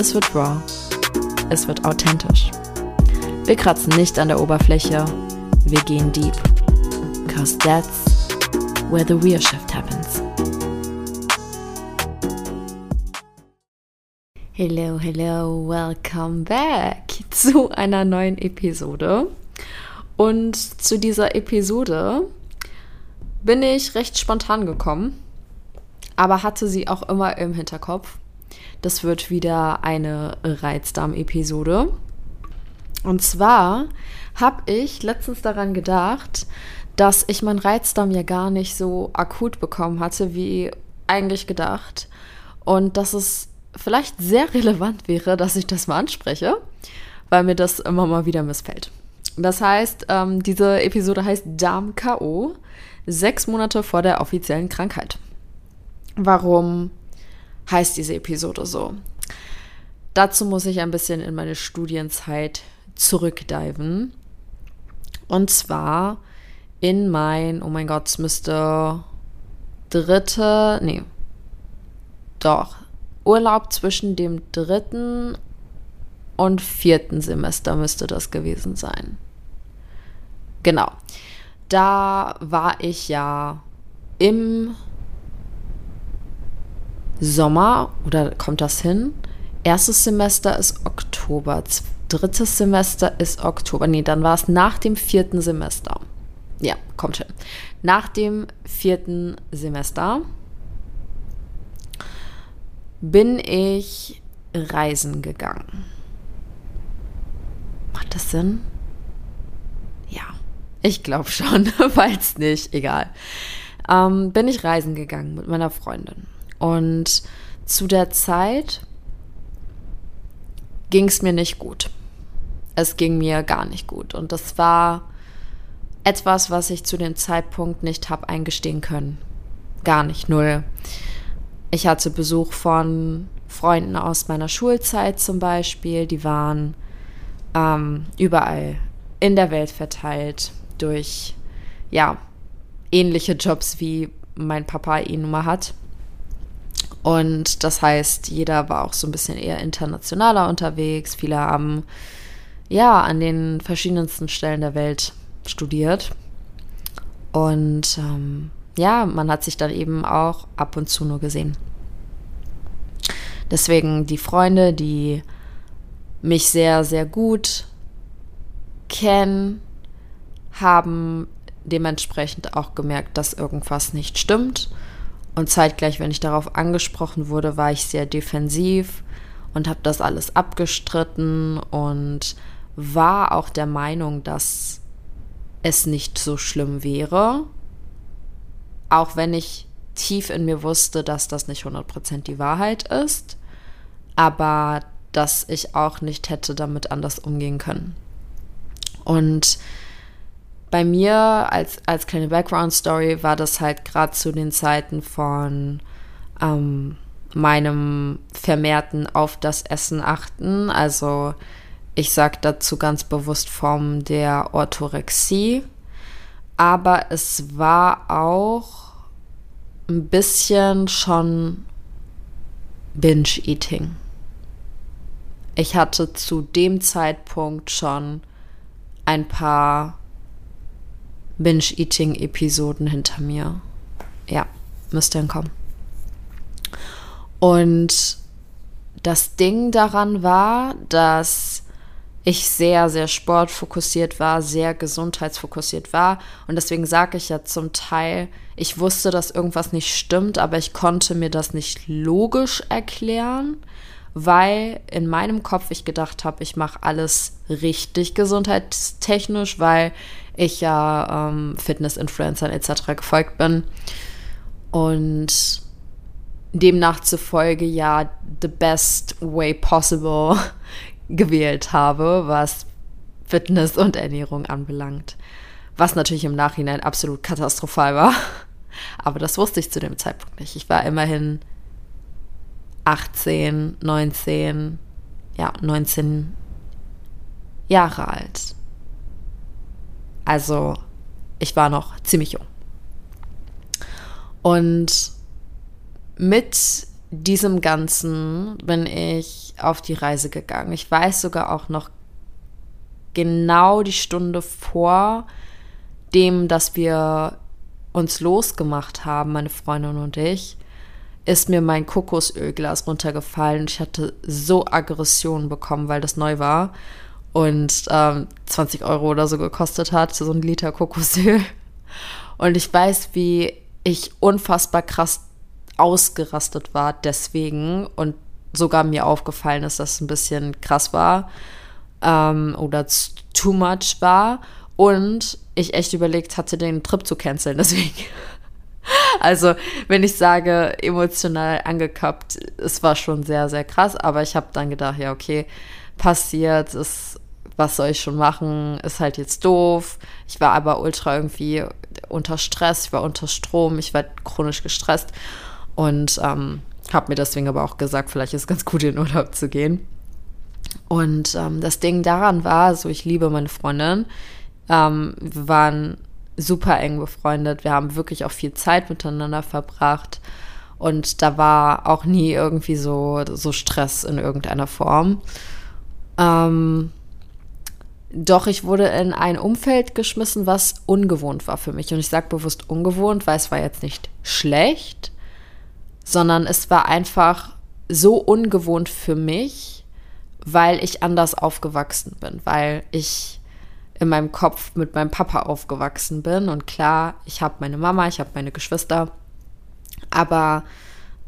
es wird raw, es wird authentisch. Wir kratzen nicht an der Oberfläche, wir gehen deep. Cause that's where the real shift happens. Hello, hello, welcome back zu einer neuen Episode. Und zu dieser Episode bin ich recht spontan gekommen, aber hatte sie auch immer im Hinterkopf. Das wird wieder eine Reizdarm-Episode. Und zwar habe ich letztens daran gedacht, dass ich meinen Reizdarm ja gar nicht so akut bekommen hatte, wie eigentlich gedacht. Und dass es vielleicht sehr relevant wäre, dass ich das mal anspreche, weil mir das immer mal wieder missfällt. Das heißt, ähm, diese Episode heißt Darm K.O. Sechs Monate vor der offiziellen Krankheit. Warum heißt diese Episode so? Dazu muss ich ein bisschen in meine Studienzeit zurückdiven. Und zwar in mein, oh mein Gott, es müsste dritte, nee, doch, Urlaub zwischen dem dritten und vierten Semester müsste das gewesen sein. Genau. Da war ich ja im Sommer, oder kommt das hin? Erstes Semester ist Oktober, drittes Semester ist Oktober. Nee, dann war es nach dem vierten Semester. Ja, kommt hin. Nach dem vierten Semester bin ich reisen gegangen. Macht das Sinn? Ja, ich glaube schon, falls nicht, egal. Ähm, bin ich reisen gegangen mit meiner Freundin. Und zu der Zeit ging es mir nicht gut. Es ging mir gar nicht gut. Und das war etwas, was ich zu dem Zeitpunkt nicht habe eingestehen können. Gar nicht, null. Ich hatte Besuch von Freunden aus meiner Schulzeit zum Beispiel. Die waren ähm, überall in der Welt verteilt durch, ja, ähnliche Jobs wie mein Papa ihn nun mal hat. Und das heißt, jeder war auch so ein bisschen eher internationaler unterwegs. Viele haben ja an den verschiedensten Stellen der Welt studiert. Und ähm, ja, man hat sich dann eben auch ab und zu nur gesehen. Deswegen die Freunde, die mich sehr, sehr gut kennen, haben dementsprechend auch gemerkt, dass irgendwas nicht stimmt. Und zeitgleich, wenn ich darauf angesprochen wurde, war ich sehr defensiv und habe das alles abgestritten und war auch der Meinung, dass es nicht so schlimm wäre. Auch wenn ich tief in mir wusste, dass das nicht 100% die Wahrheit ist. Aber dass ich auch nicht hätte damit anders umgehen können. Und bei mir als, als kleine Background-Story war das halt gerade zu den Zeiten von ähm, meinem vermehrten auf das Essen achten. Also ich sage dazu ganz bewusst Form der Orthorexie. Aber es war auch ein bisschen schon Binge-Eating. Ich hatte zu dem Zeitpunkt schon ein paar Binge-Eating-Episoden hinter mir. Ja, müsste hinkommen. Und das Ding daran war, dass ich sehr, sehr sportfokussiert war, sehr gesundheitsfokussiert war. Und deswegen sage ich ja zum Teil, ich wusste, dass irgendwas nicht stimmt, aber ich konnte mir das nicht logisch erklären, weil in meinem Kopf ich gedacht habe, ich mache alles richtig gesundheitstechnisch, weil ich ja ähm, Fitness-Influencern etc. gefolgt bin. Und demnach zufolge ja the best way possible gewählt habe, was Fitness und Ernährung anbelangt. Was natürlich im Nachhinein absolut katastrophal war. Aber das wusste ich zu dem Zeitpunkt nicht. Ich war immerhin 18, 19, ja, 19 Jahre alt. Also, ich war noch ziemlich jung. Und mit diesem Ganzen bin ich auf die Reise gegangen. Ich weiß sogar auch noch genau die Stunde vor dem, dass wir uns losgemacht haben, meine Freundin und ich, ist mir mein Kokosölglas runtergefallen. Ich hatte so Aggressionen bekommen, weil das neu war und ähm, 20 Euro oder so gekostet hat, so ein Liter Kokosöl. Und ich weiß, wie ich unfassbar krass ausgerastet war deswegen und sogar mir aufgefallen ist, dass es ein bisschen krass war ähm, oder too much war und ich echt überlegt hatte, den Trip zu canceln, deswegen. Also, wenn ich sage, emotional angekappt, es war schon sehr, sehr krass, aber ich habe dann gedacht, ja, okay, passiert, ist, was soll ich schon machen, ist halt jetzt doof. Ich war aber ultra irgendwie unter Stress, ich war unter Strom, ich war chronisch gestresst und ähm, habe mir deswegen aber auch gesagt, vielleicht ist es ganz gut, in Urlaub zu gehen. Und ähm, das Ding daran war, so ich liebe meine Freundin, ähm, wir waren super eng befreundet. Wir haben wirklich auch viel Zeit miteinander verbracht. Und da war auch nie irgendwie so, so Stress in irgendeiner Form. Ähm, doch ich wurde in ein Umfeld geschmissen, was ungewohnt war für mich. Und ich sage bewusst ungewohnt, weil es war jetzt nicht schlecht, sondern es war einfach so ungewohnt für mich, weil ich anders aufgewachsen bin, weil ich in meinem Kopf mit meinem Papa aufgewachsen bin. Und klar, ich habe meine Mama, ich habe meine Geschwister. Aber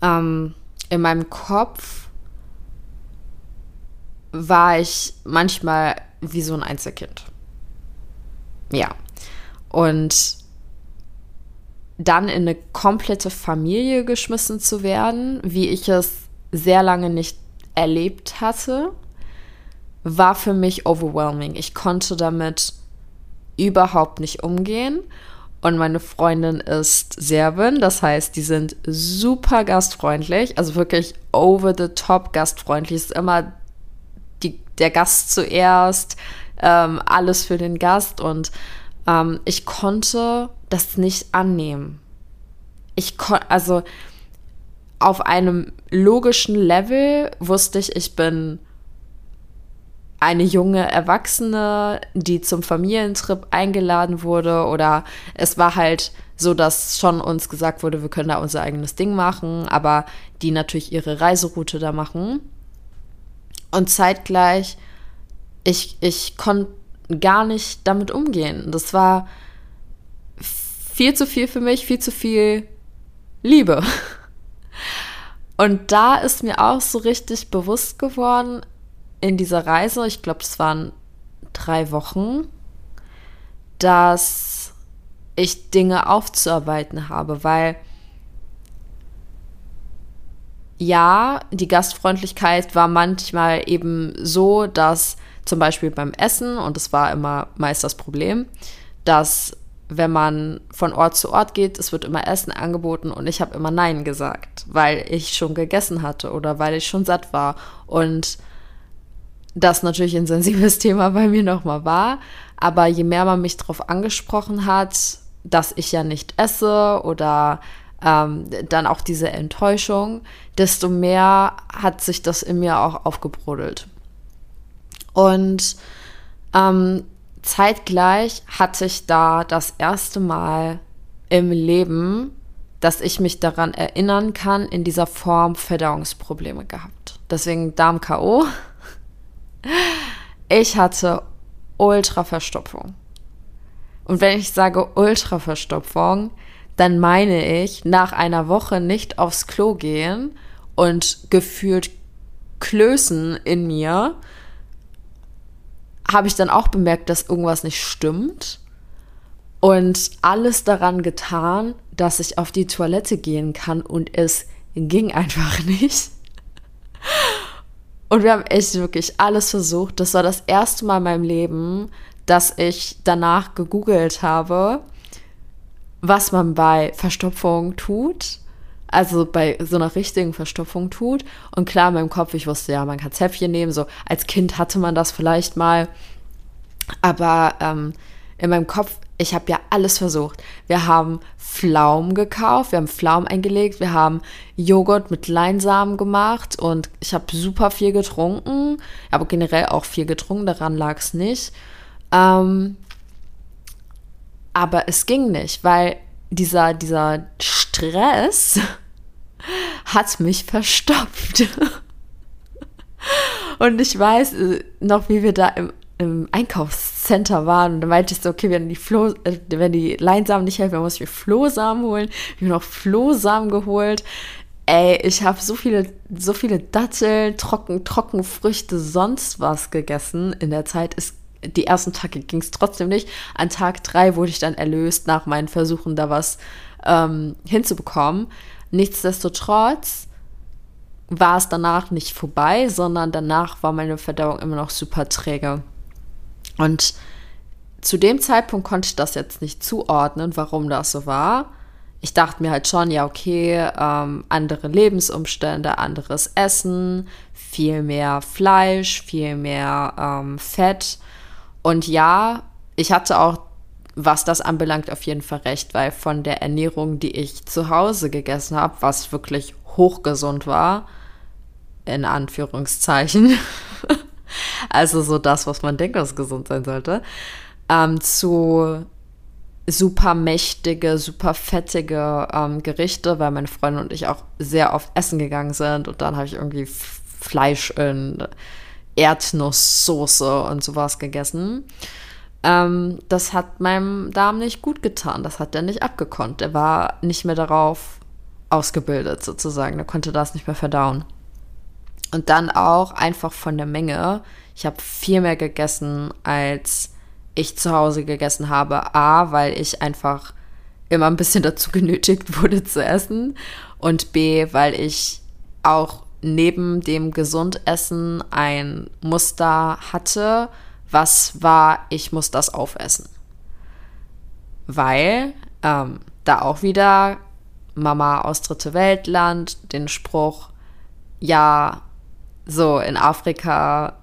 ähm, in meinem Kopf war ich manchmal wie so ein Einzelkind. Ja. Und dann in eine komplette Familie geschmissen zu werden, wie ich es sehr lange nicht erlebt hatte, war für mich overwhelming. Ich konnte damit überhaupt nicht umgehen. Und meine Freundin ist Serbin, das heißt, die sind super gastfreundlich, also wirklich over the top gastfreundlich. Ist immer der Gast zuerst, ähm, alles für den Gast. Und ähm, ich konnte das nicht annehmen. Ich konnte, also auf einem logischen Level wusste ich, ich bin eine junge Erwachsene, die zum Familientrip eingeladen wurde oder es war halt so, dass schon uns gesagt wurde, wir können da unser eigenes Ding machen, aber die natürlich ihre Reiseroute da machen. Und zeitgleich, ich, ich konnte gar nicht damit umgehen. Das war viel zu viel für mich, viel zu viel Liebe. Und da ist mir auch so richtig bewusst geworden, in dieser Reise, ich glaube, es waren drei Wochen, dass ich Dinge aufzuarbeiten habe, weil ja, die Gastfreundlichkeit war manchmal eben so, dass zum Beispiel beim Essen, und das war immer meist das Problem, dass wenn man von Ort zu Ort geht, es wird immer Essen angeboten und ich habe immer Nein gesagt, weil ich schon gegessen hatte oder weil ich schon satt war. Und das natürlich ein sensibles Thema bei mir nochmal war. Aber je mehr man mich darauf angesprochen hat, dass ich ja nicht esse oder ähm, dann auch diese Enttäuschung, desto mehr hat sich das in mir auch aufgebrodelt. Und ähm, zeitgleich hatte ich da das erste Mal im Leben, dass ich mich daran erinnern kann, in dieser Form Verdauungsprobleme gehabt. Deswegen Darm-KO ich hatte Ultraverstopfung. Und wenn ich sage Ultraverstopfung, dann meine ich nach einer Woche nicht aufs Klo gehen und gefühlt Klößen in mir, habe ich dann auch bemerkt, dass irgendwas nicht stimmt und alles daran getan, dass ich auf die Toilette gehen kann und es ging einfach nicht. Und wir haben echt wirklich alles versucht. Das war das erste Mal in meinem Leben, dass ich danach gegoogelt habe, was man bei Verstopfung tut. Also bei so einer richtigen Verstopfung tut. Und klar, in meinem Kopf, ich wusste ja, man kann Zäpfchen nehmen. So als Kind hatte man das vielleicht mal. Aber ähm, in meinem Kopf, ich habe ja alles versucht. Wir haben Pflaumen gekauft, wir haben Pflaumen eingelegt, wir haben Joghurt mit Leinsamen gemacht und ich habe super viel getrunken. Aber generell auch viel getrunken, daran lag es nicht. Ähm, aber es ging nicht, weil dieser, dieser Stress hat mich verstopft. Und ich weiß äh, noch, wie wir da im, im Einkaufscenter waren. Und da meinte ich so, okay, wenn die, Floh, äh, wenn die Leinsamen nicht helfen, dann muss ich mir Flohsamen holen. Ich habe noch Flohsamen geholt. Ey, ich habe so viele, so viele Datteln, Trocken, Trockenfrüchte, sonst was gegessen in der Zeit. Es die ersten Tage ging es trotzdem nicht. An Tag drei wurde ich dann erlöst nach meinen Versuchen, da was ähm, hinzubekommen. Nichtsdestotrotz war es danach nicht vorbei, sondern danach war meine Verdauung immer noch super träge. Und zu dem Zeitpunkt konnte ich das jetzt nicht zuordnen, warum das so war. Ich dachte mir halt schon, ja, okay, ähm, andere Lebensumstände, anderes Essen, viel mehr Fleisch, viel mehr ähm, Fett. Und ja, ich hatte auch, was das anbelangt, auf jeden Fall recht, weil von der Ernährung, die ich zu Hause gegessen habe, was wirklich hochgesund war, in Anführungszeichen, also so das, was man denkt, was gesund sein sollte, ähm, zu super mächtige, super fettige ähm, Gerichte, weil meine Freundin und ich auch sehr oft essen gegangen sind und dann habe ich irgendwie Fleisch in Erdnusssoße und sowas gegessen. Ähm, das hat meinem Darm nicht gut getan. Das hat er nicht abgekonnt. Er war nicht mehr darauf ausgebildet, sozusagen. Er konnte das nicht mehr verdauen. Und dann auch einfach von der Menge. Ich habe viel mehr gegessen, als ich zu Hause gegessen habe. A, weil ich einfach immer ein bisschen dazu genötigt wurde zu essen. Und B, weil ich auch neben dem Gesundessen ein Muster hatte, was war, ich muss das aufessen. Weil ähm, da auch wieder Mama aus Dritte Weltland den Spruch, ja, so in Afrika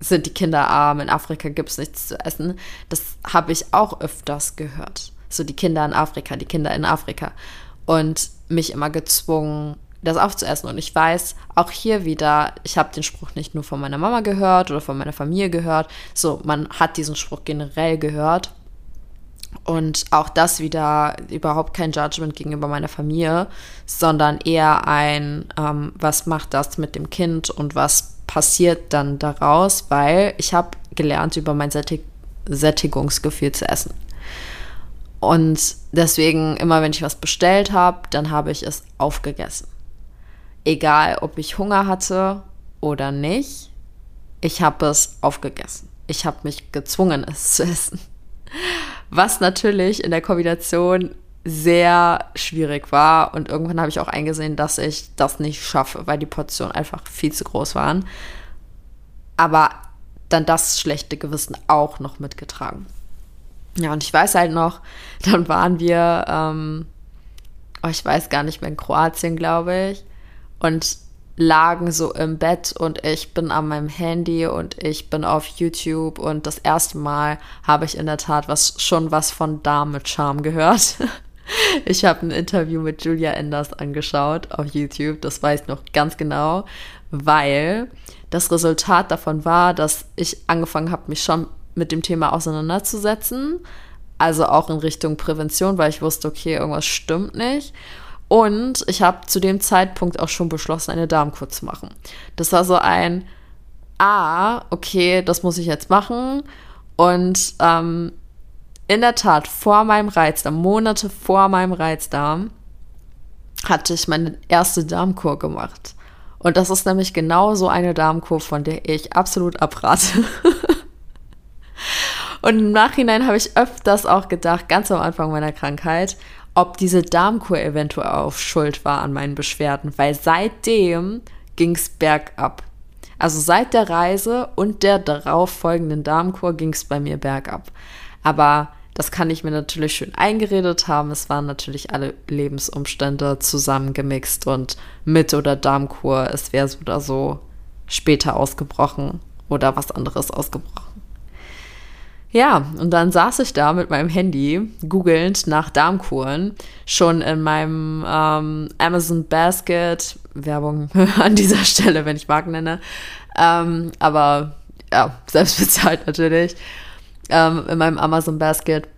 sind die Kinder arm, in Afrika gibt es nichts zu essen. Das habe ich auch öfters gehört. So die Kinder in Afrika, die Kinder in Afrika. Und mich immer gezwungen, das aufzuessen. Und ich weiß, auch hier wieder, ich habe den Spruch nicht nur von meiner Mama gehört oder von meiner Familie gehört. So, man hat diesen Spruch generell gehört. Und auch das wieder überhaupt kein Judgment gegenüber meiner Familie, sondern eher ein, ähm, was macht das mit dem Kind und was passiert dann daraus, weil ich habe gelernt, über mein Sättig Sättigungsgefühl zu essen. Und deswegen, immer wenn ich was bestellt habe, dann habe ich es aufgegessen egal ob ich Hunger hatte oder nicht, ich habe es aufgegessen. Ich habe mich gezwungen, es zu essen. Was natürlich in der Kombination sehr schwierig war. Und irgendwann habe ich auch eingesehen, dass ich das nicht schaffe, weil die Portionen einfach viel zu groß waren. Aber dann das schlechte Gewissen auch noch mitgetragen. Ja, und ich weiß halt noch, dann waren wir, ähm, oh, ich weiß gar nicht mehr, in Kroatien, glaube ich und lagen so im Bett und ich bin an meinem Handy und ich bin auf YouTube und das erste Mal habe ich in der Tat was schon was von Damen mit Charme gehört. Ich habe ein Interview mit Julia Enders angeschaut auf YouTube, das weiß ich noch ganz genau, weil das Resultat davon war, dass ich angefangen habe, mich schon mit dem Thema auseinanderzusetzen, also auch in Richtung Prävention, weil ich wusste, okay, irgendwas stimmt nicht. Und ich habe zu dem Zeitpunkt auch schon beschlossen, eine Darmkur zu machen. Das war so ein, ah, okay, das muss ich jetzt machen. Und ähm, in der Tat, vor meinem Reizdarm, Monate vor meinem Reizdarm, hatte ich meine erste Darmkur gemacht. Und das ist nämlich genau so eine Darmkur, von der ich absolut abrate. Und im Nachhinein habe ich öfters auch gedacht, ganz am Anfang meiner Krankheit, ob diese Darmkur eventuell auf Schuld war an meinen Beschwerden, weil seitdem ging es bergab. Also seit der Reise und der darauf folgenden Darmkur ging es bei mir bergab. Aber das kann ich mir natürlich schön eingeredet haben. Es waren natürlich alle Lebensumstände zusammengemixt und mit oder Darmkur, es wäre so oder so später ausgebrochen oder was anderes ausgebrochen. Ja, und dann saß ich da mit meinem Handy, googelnd nach Darmkuren, schon in meinem ähm, Amazon Basket, Werbung an dieser Stelle, wenn ich Marken nenne, ähm, aber ja, selbst bezahlt natürlich, ähm, in meinem Amazon Basket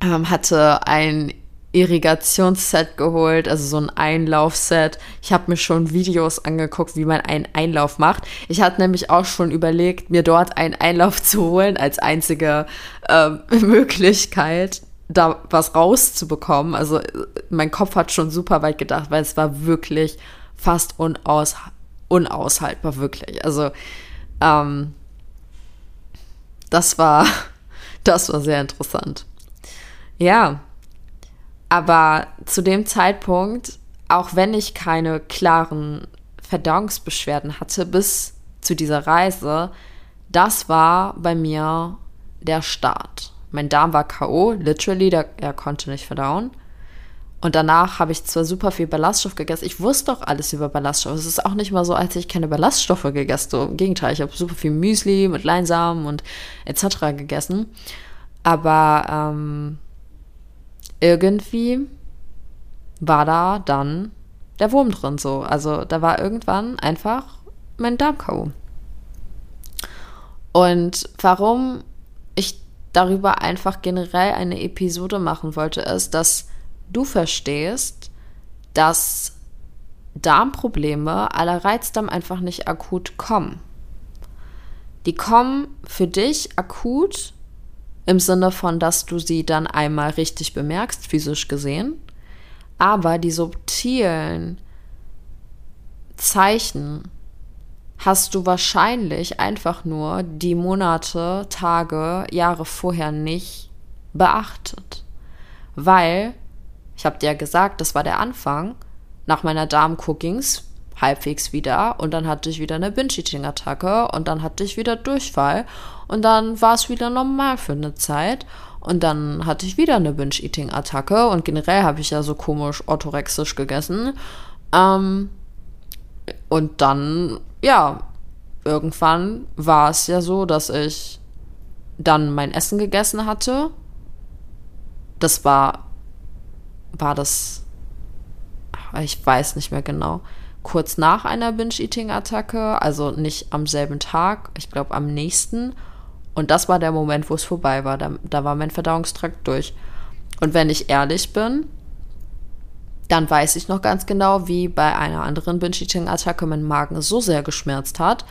ähm, hatte ein Irrigationsset geholt, also so ein Einlaufset. Ich habe mir schon Videos angeguckt, wie man einen Einlauf macht. Ich hatte nämlich auch schon überlegt, mir dort einen Einlauf zu holen als einzige äh, Möglichkeit, da was rauszubekommen. Also mein Kopf hat schon super weit gedacht, weil es war wirklich fast unaus unaushaltbar, wirklich. Also ähm, das war, das war sehr interessant. Ja, aber zu dem Zeitpunkt, auch wenn ich keine klaren Verdauungsbeschwerden hatte bis zu dieser Reise, das war bei mir der Start. Mein Darm war K.O., literally, der, er konnte nicht verdauen. Und danach habe ich zwar super viel Ballaststoff gegessen. Ich wusste doch alles über Ballaststoffe. Es ist auch nicht mal so, als ich keine Ballaststoffe gegessen habe. Im Gegenteil, ich habe super viel Müsli mit Leinsamen und etc. gegessen. Aber ähm, irgendwie war da dann der Wurm drin so. Also da war irgendwann einfach mein Darm K.O. Und warum ich darüber einfach generell eine Episode machen wollte, ist, dass du verstehst, dass Darmprobleme aller Reizdarm einfach nicht akut kommen. Die kommen für dich akut im Sinne von, dass du sie dann einmal richtig bemerkst, physisch gesehen. Aber die subtilen Zeichen hast du wahrscheinlich einfach nur die Monate, Tage, Jahre vorher nicht beachtet. Weil, ich habe dir ja gesagt, das war der Anfang, nach meiner Darmkur ging's halbwegs wieder und dann hatte ich wieder eine Binge-Eating-Attacke und dann hatte ich wieder Durchfall und dann war es wieder normal für eine Zeit und dann hatte ich wieder eine Binge-Eating-Attacke und generell habe ich ja so komisch orthorexisch gegessen ähm, und dann, ja, irgendwann war es ja so, dass ich dann mein Essen gegessen hatte. Das war, war das, ich weiß nicht mehr genau kurz nach einer Binge-Eating-Attacke, also nicht am selben Tag, ich glaube am nächsten. Und das war der Moment, wo es vorbei war. Da, da war mein Verdauungstrakt durch. Und wenn ich ehrlich bin, dann weiß ich noch ganz genau, wie bei einer anderen Binge-Eating-Attacke mein Magen so sehr geschmerzt hat,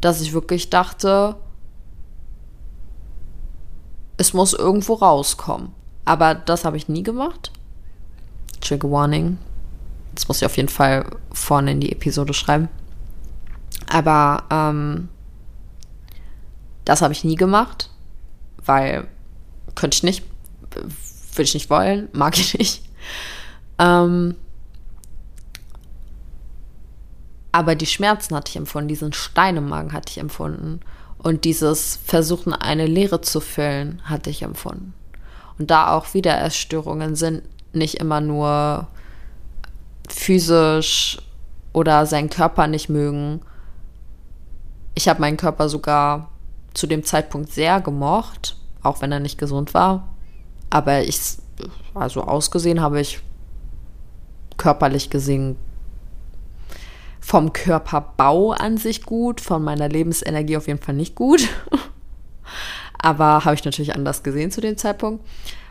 dass ich wirklich dachte, es muss irgendwo rauskommen. Aber das habe ich nie gemacht. Trigger Warning. Das muss ich auf jeden Fall vorne in die Episode schreiben. Aber ähm, das habe ich nie gemacht, weil könnte ich nicht, würde ich nicht wollen, mag ich nicht. Ähm, aber die Schmerzen hatte ich empfunden, diesen Stein im Magen hatte ich empfunden. Und dieses Versuchen, eine Leere zu füllen, hatte ich empfunden. Und da auch wieder Essstörungen sind nicht immer nur physisch oder seinen Körper nicht mögen. Ich habe meinen Körper sogar zu dem Zeitpunkt sehr gemocht, auch wenn er nicht gesund war. Aber ich, also ausgesehen habe ich körperlich gesehen vom Körperbau an sich gut, von meiner Lebensenergie auf jeden Fall nicht gut. Aber habe ich natürlich anders gesehen zu dem Zeitpunkt.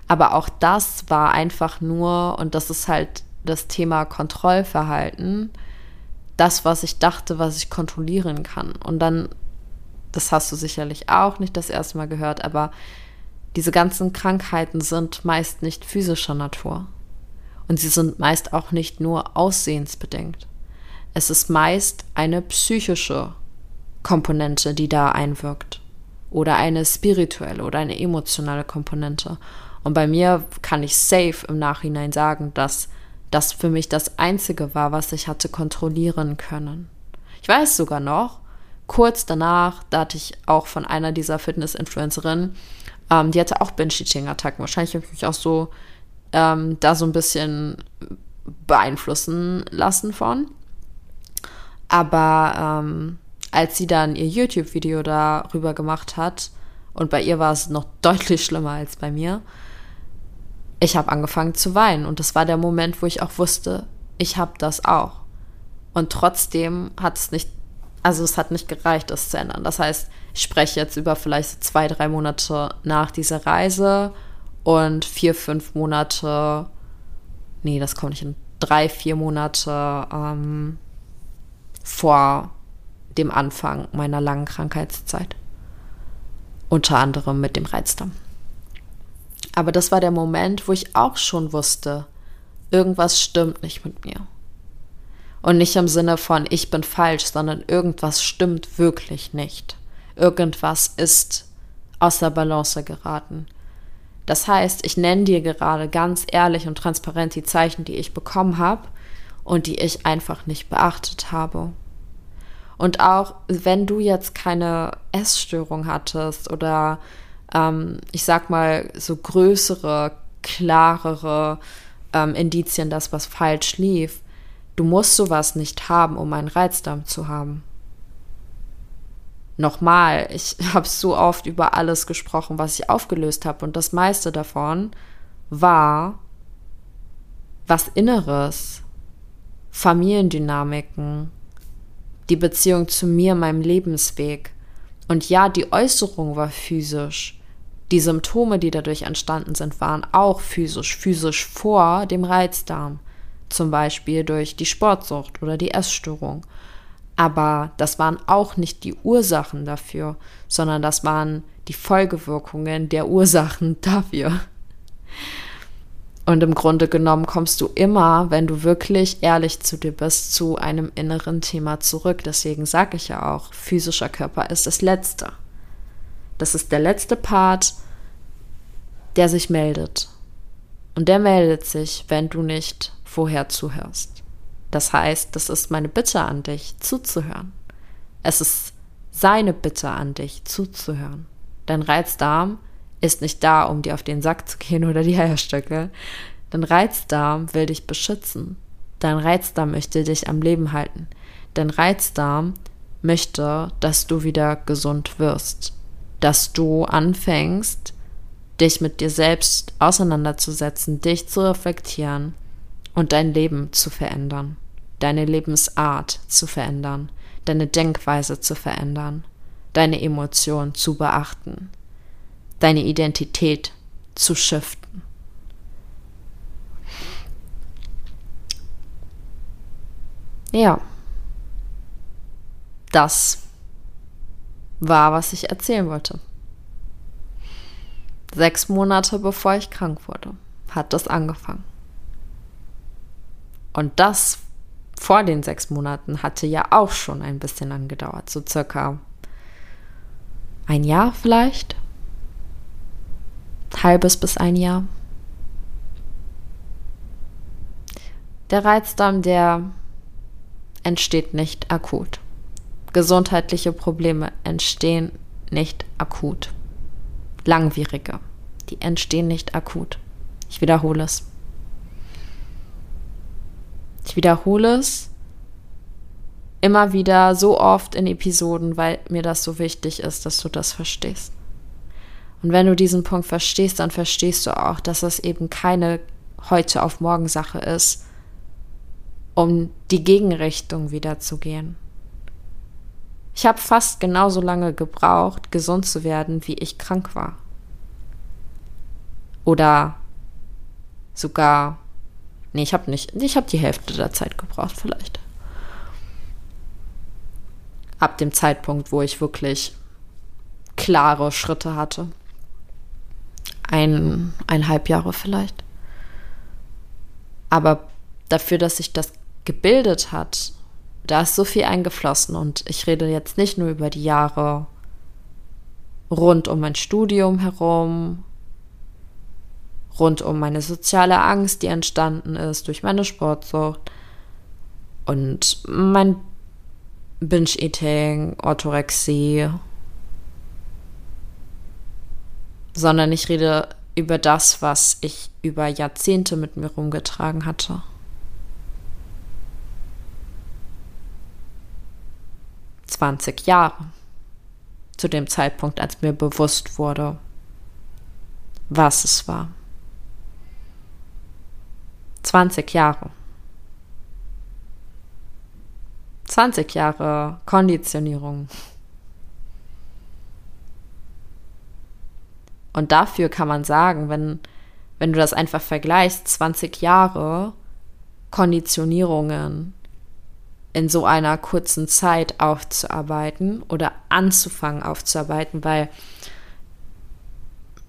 Aber auch das war einfach nur, und das ist halt das Thema Kontrollverhalten, das, was ich dachte, was ich kontrollieren kann. Und dann, das hast du sicherlich auch nicht das erste Mal gehört, aber diese ganzen Krankheiten sind meist nicht physischer Natur. Und sie sind meist auch nicht nur aussehensbedingt. Es ist meist eine psychische Komponente, die da einwirkt. Oder eine spirituelle oder eine emotionale Komponente. Und bei mir kann ich safe im Nachhinein sagen, dass das für mich das Einzige war, was ich hatte kontrollieren können. Ich weiß sogar noch, kurz danach, da hatte ich auch von einer dieser Fitness-Influencerinnen, ähm, die hatte auch Binge-Eating-Attacken. Wahrscheinlich habe ich mich auch so ähm, da so ein bisschen beeinflussen lassen von. Aber ähm, als sie dann ihr YouTube-Video darüber gemacht hat, und bei ihr war es noch deutlich schlimmer als bei mir, ich habe angefangen zu weinen. Und das war der Moment, wo ich auch wusste, ich habe das auch. Und trotzdem hat es nicht, also es hat nicht gereicht, das zu ändern. Das heißt, ich spreche jetzt über vielleicht zwei, drei Monate nach dieser Reise und vier, fünf Monate, nee, das kommt nicht in drei, vier Monate ähm, vor dem Anfang meiner langen Krankheitszeit. Unter anderem mit dem Reizdarm. Aber das war der Moment, wo ich auch schon wusste, irgendwas stimmt nicht mit mir. Und nicht im Sinne von, ich bin falsch, sondern irgendwas stimmt wirklich nicht. Irgendwas ist aus der Balance geraten. Das heißt, ich nenne dir gerade ganz ehrlich und transparent die Zeichen, die ich bekommen habe und die ich einfach nicht beachtet habe. Und auch wenn du jetzt keine Essstörung hattest oder ähm, ich sag mal so größere, klarere ähm, Indizien, dass was falsch lief, du musst sowas nicht haben, um einen Reizdarm zu haben. Nochmal, ich habe so oft über alles gesprochen, was ich aufgelöst habe und das meiste davon war was Inneres, Familiendynamiken, die Beziehung zu mir, meinem Lebensweg. Und ja, die Äußerung war physisch. Die Symptome, die dadurch entstanden sind, waren auch physisch, physisch vor dem Reizdarm. Zum Beispiel durch die Sportsucht oder die Essstörung. Aber das waren auch nicht die Ursachen dafür, sondern das waren die Folgewirkungen der Ursachen dafür. Und im Grunde genommen kommst du immer, wenn du wirklich ehrlich zu dir bist, zu einem inneren Thema zurück. Deswegen sage ich ja auch, physischer Körper ist das Letzte. Das ist der letzte Part, der sich meldet. Und der meldet sich, wenn du nicht vorher zuhörst. Das heißt, das ist meine Bitte an dich, zuzuhören. Es ist seine Bitte an dich, zuzuhören. Dein Reizdarm ist nicht da, um dir auf den Sack zu gehen oder die Eierstöcke. Dein Reizdarm will dich beschützen. Dein Reizdarm möchte dich am Leben halten. Dein Reizdarm möchte, dass du wieder gesund wirst. Dass du anfängst, dich mit dir selbst auseinanderzusetzen, dich zu reflektieren und dein Leben zu verändern, deine Lebensart zu verändern, deine Denkweise zu verändern, deine Emotionen zu beachten, deine Identität zu shiften. Ja, das war, was ich erzählen wollte. Sechs Monate bevor ich krank wurde, hat das angefangen. Und das vor den sechs Monaten hatte ja auch schon ein bisschen angedauert, so circa ein Jahr vielleicht halbes bis ein Jahr. Der Reizdarm, der entsteht nicht akut. Gesundheitliche Probleme entstehen nicht akut. Langwierige, die entstehen nicht akut. Ich wiederhole es. Ich wiederhole es immer wieder so oft in Episoden, weil mir das so wichtig ist, dass du das verstehst. Und wenn du diesen Punkt verstehst, dann verstehst du auch, dass es eben keine heute auf morgen Sache ist, um die Gegenrichtung wieder zu gehen. Ich habe fast genauso lange gebraucht, gesund zu werden, wie ich krank war. Oder sogar, nee, ich habe nicht, ich habe die Hälfte der Zeit gebraucht vielleicht. Ab dem Zeitpunkt, wo ich wirklich klare Schritte hatte ein, eineinhalb Jahre vielleicht. Aber dafür, dass sich das gebildet hat, da ist so viel eingeflossen und ich rede jetzt nicht nur über die Jahre rund um mein Studium herum, rund um meine soziale Angst, die entstanden ist durch meine Sportsucht und mein Binge-Eating, Orthorexie, sondern ich rede über das, was ich über Jahrzehnte mit mir rumgetragen hatte. Zwanzig Jahre. Zu dem Zeitpunkt, als mir bewusst wurde, was es war. 20 Jahre. 20 Jahre Konditionierung. Und dafür kann man sagen, wenn, wenn du das einfach vergleichst, 20 Jahre Konditionierungen in so einer kurzen Zeit aufzuarbeiten oder anzufangen aufzuarbeiten, weil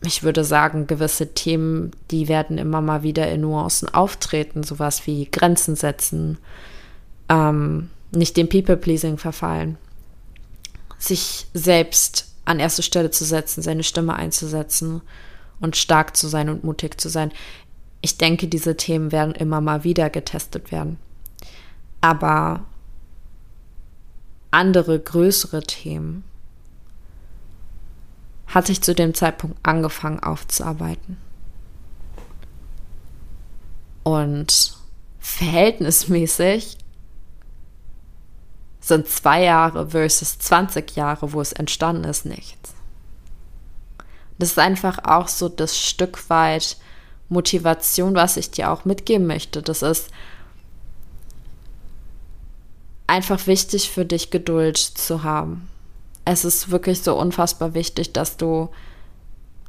ich würde sagen, gewisse Themen, die werden immer mal wieder in Nuancen auftreten, sowas wie Grenzen setzen, ähm, nicht dem People-Pleasing verfallen, sich selbst an erste Stelle zu setzen, seine Stimme einzusetzen und stark zu sein und mutig zu sein. Ich denke, diese Themen werden immer mal wieder getestet werden. Aber andere größere Themen hatte ich zu dem Zeitpunkt angefangen aufzuarbeiten. Und verhältnismäßig sind zwei Jahre versus 20 Jahre, wo es entstanden ist, nichts. Das ist einfach auch so das Stück weit Motivation, was ich dir auch mitgeben möchte. Das ist einfach wichtig für dich, Geduld zu haben es ist wirklich so unfassbar wichtig, dass du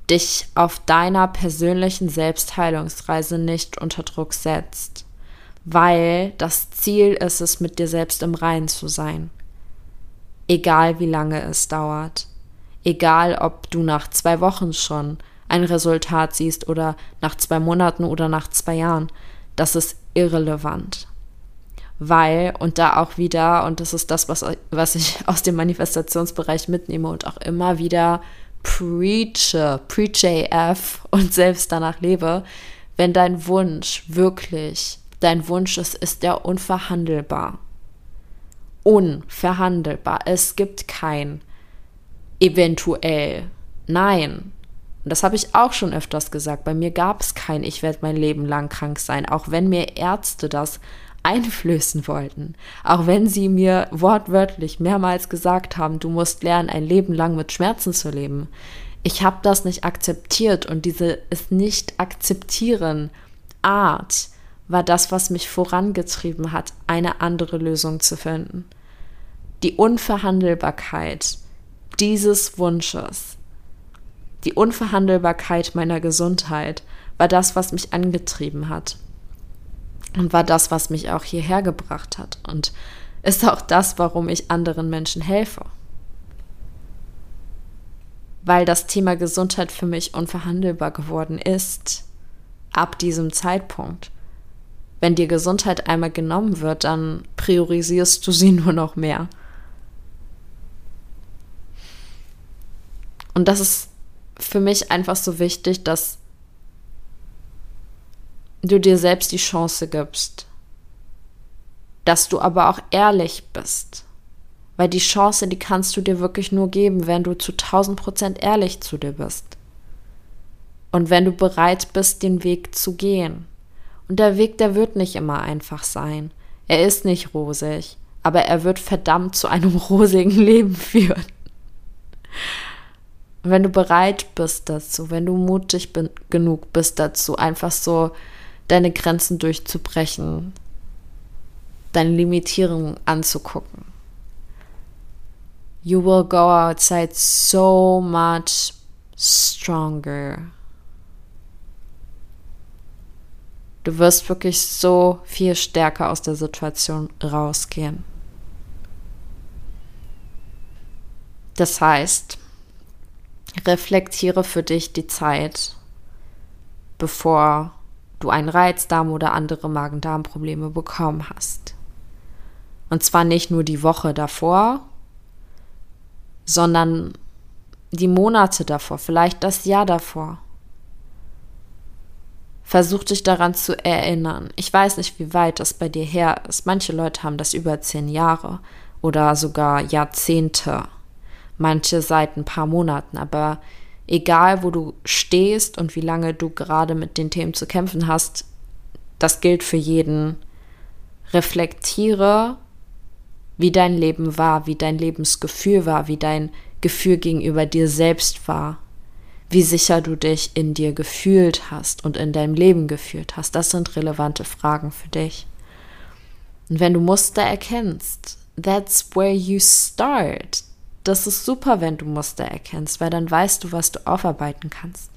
dich auf deiner persönlichen Selbstheilungsreise nicht unter Druck setzt, weil das Ziel ist es, mit dir selbst im Reinen zu sein. Egal wie lange es dauert. Egal, ob du nach zwei Wochen schon ein Resultat siehst oder nach zwei Monaten oder nach zwei Jahren. Das ist irrelevant weil, und da auch wieder, und das ist das, was, was ich aus dem Manifestationsbereich mitnehme und auch immer wieder preache, preach AF und selbst danach lebe, wenn dein Wunsch wirklich dein Wunsch ist, ist der unverhandelbar. Unverhandelbar. Es gibt kein eventuell. Nein. Und das habe ich auch schon öfters gesagt. Bei mir gab es kein, ich werde mein Leben lang krank sein, auch wenn mir Ärzte das einflößen wollten. Auch wenn sie mir wortwörtlich mehrmals gesagt haben, du musst lernen, ein Leben lang mit Schmerzen zu leben. Ich habe das nicht akzeptiert und diese es nicht akzeptieren Art war das, was mich vorangetrieben hat, eine andere Lösung zu finden. Die Unverhandelbarkeit dieses Wunsches, die Unverhandelbarkeit meiner Gesundheit war das, was mich angetrieben hat und war das, was mich auch hierher gebracht hat und ist auch das, warum ich anderen Menschen helfe. Weil das Thema Gesundheit für mich unverhandelbar geworden ist ab diesem Zeitpunkt. Wenn dir Gesundheit einmal genommen wird, dann priorisierst du sie nur noch mehr. Und das ist für mich einfach so wichtig, dass du dir selbst die Chance gibst, dass du aber auch ehrlich bist. Weil die Chance, die kannst du dir wirklich nur geben, wenn du zu 1000 Prozent ehrlich zu dir bist. Und wenn du bereit bist, den Weg zu gehen. Und der Weg, der wird nicht immer einfach sein. Er ist nicht rosig, aber er wird verdammt zu einem rosigen Leben führen. wenn du bereit bist dazu, wenn du mutig genug bist dazu, einfach so deine Grenzen durchzubrechen, deine Limitierung anzugucken. You will go outside so much stronger. Du wirst wirklich so viel stärker aus der Situation rausgehen. Das heißt, reflektiere für dich die Zeit, bevor du einen Reizdarm oder andere Magen-Darm-Probleme bekommen hast. Und zwar nicht nur die Woche davor, sondern die Monate davor, vielleicht das Jahr davor. Versuch dich daran zu erinnern. Ich weiß nicht, wie weit das bei dir her ist. Manche Leute haben das über zehn Jahre oder sogar Jahrzehnte. Manche seit ein paar Monaten. Aber egal, wo du stehst und wie lange du gerade mit den Themen zu kämpfen hast, das gilt für jeden. Reflektiere, wie dein Leben war, wie dein Lebensgefühl war, wie dein Gefühl gegenüber dir selbst war wie sicher du dich in dir gefühlt hast und in deinem Leben gefühlt hast. Das sind relevante Fragen für dich. Und wenn du Muster erkennst, that's where you start. Das ist super, wenn du Muster erkennst, weil dann weißt du, was du aufarbeiten kannst.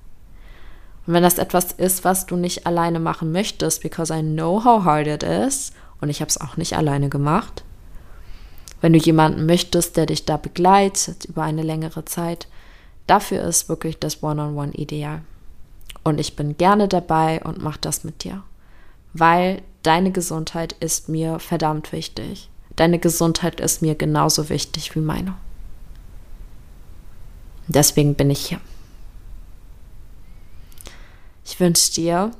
Und wenn das etwas ist, was du nicht alleine machen möchtest, because I know how hard it is, und ich habe es auch nicht alleine gemacht, wenn du jemanden möchtest, der dich da begleitet über eine längere Zeit, Dafür ist wirklich das One-on-One ideal. Und ich bin gerne dabei und mache das mit dir, weil deine Gesundheit ist mir verdammt wichtig. Deine Gesundheit ist mir genauso wichtig wie meine. Deswegen bin ich hier. Ich wünsche dir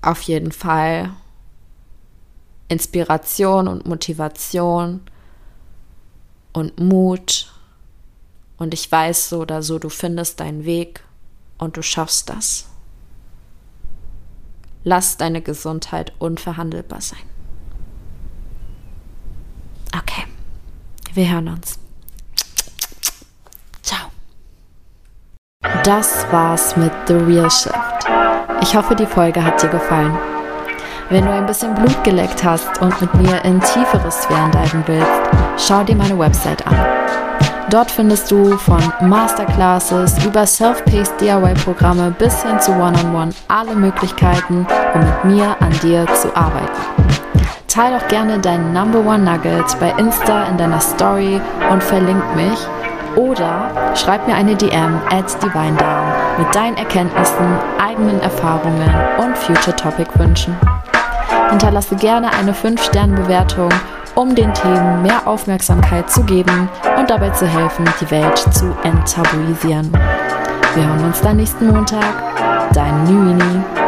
auf jeden Fall Inspiration und Motivation und Mut und ich weiß so oder so, du findest deinen Weg und du schaffst das. Lass deine Gesundheit unverhandelbar sein. Okay, wir hören uns. Ciao. Das war's mit The Real Shift. Ich hoffe, die Folge hat dir gefallen. Wenn du ein bisschen Blut geleckt hast und mit mir in tiefere Sphären diven willst, schau dir meine Website an Dort findest du von Masterclasses über Self-Paced DIY-Programme bis hin zu One-on-One -on -One alle Möglichkeiten, um mit mir an dir zu arbeiten. Teil doch gerne deinen Number One Nugget bei Insta in deiner Story und verlink mich oder schreib mir eine DM at DivineDown mit deinen Erkenntnissen, eigenen Erfahrungen und Future Topic Wünschen. Hinterlasse gerne eine 5-Sterne-Bewertung um den Themen mehr Aufmerksamkeit zu geben und dabei zu helfen, die Welt zu enttabuisieren. Wir hören uns dann nächsten Montag. Dein Nüini.